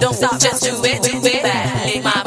Don't stop, just do it, do it. Lick my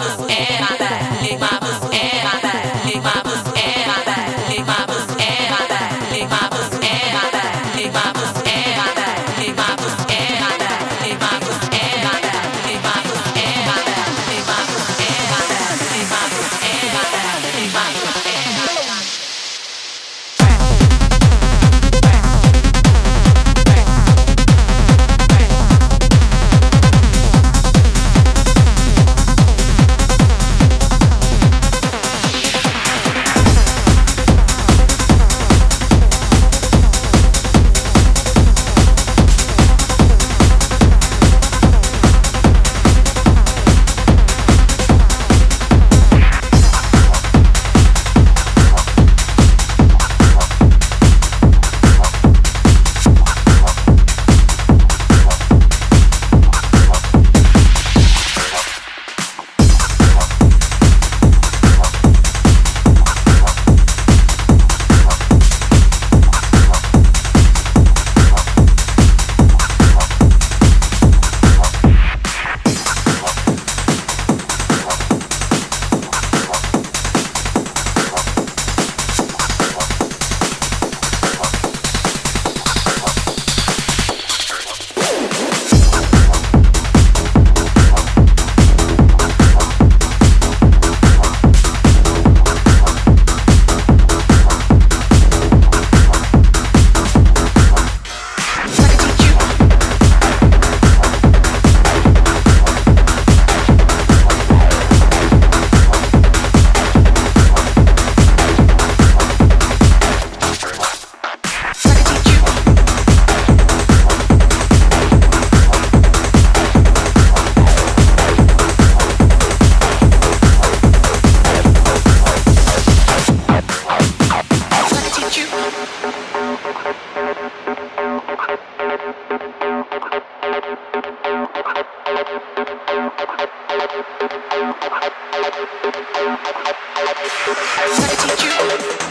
I teach you?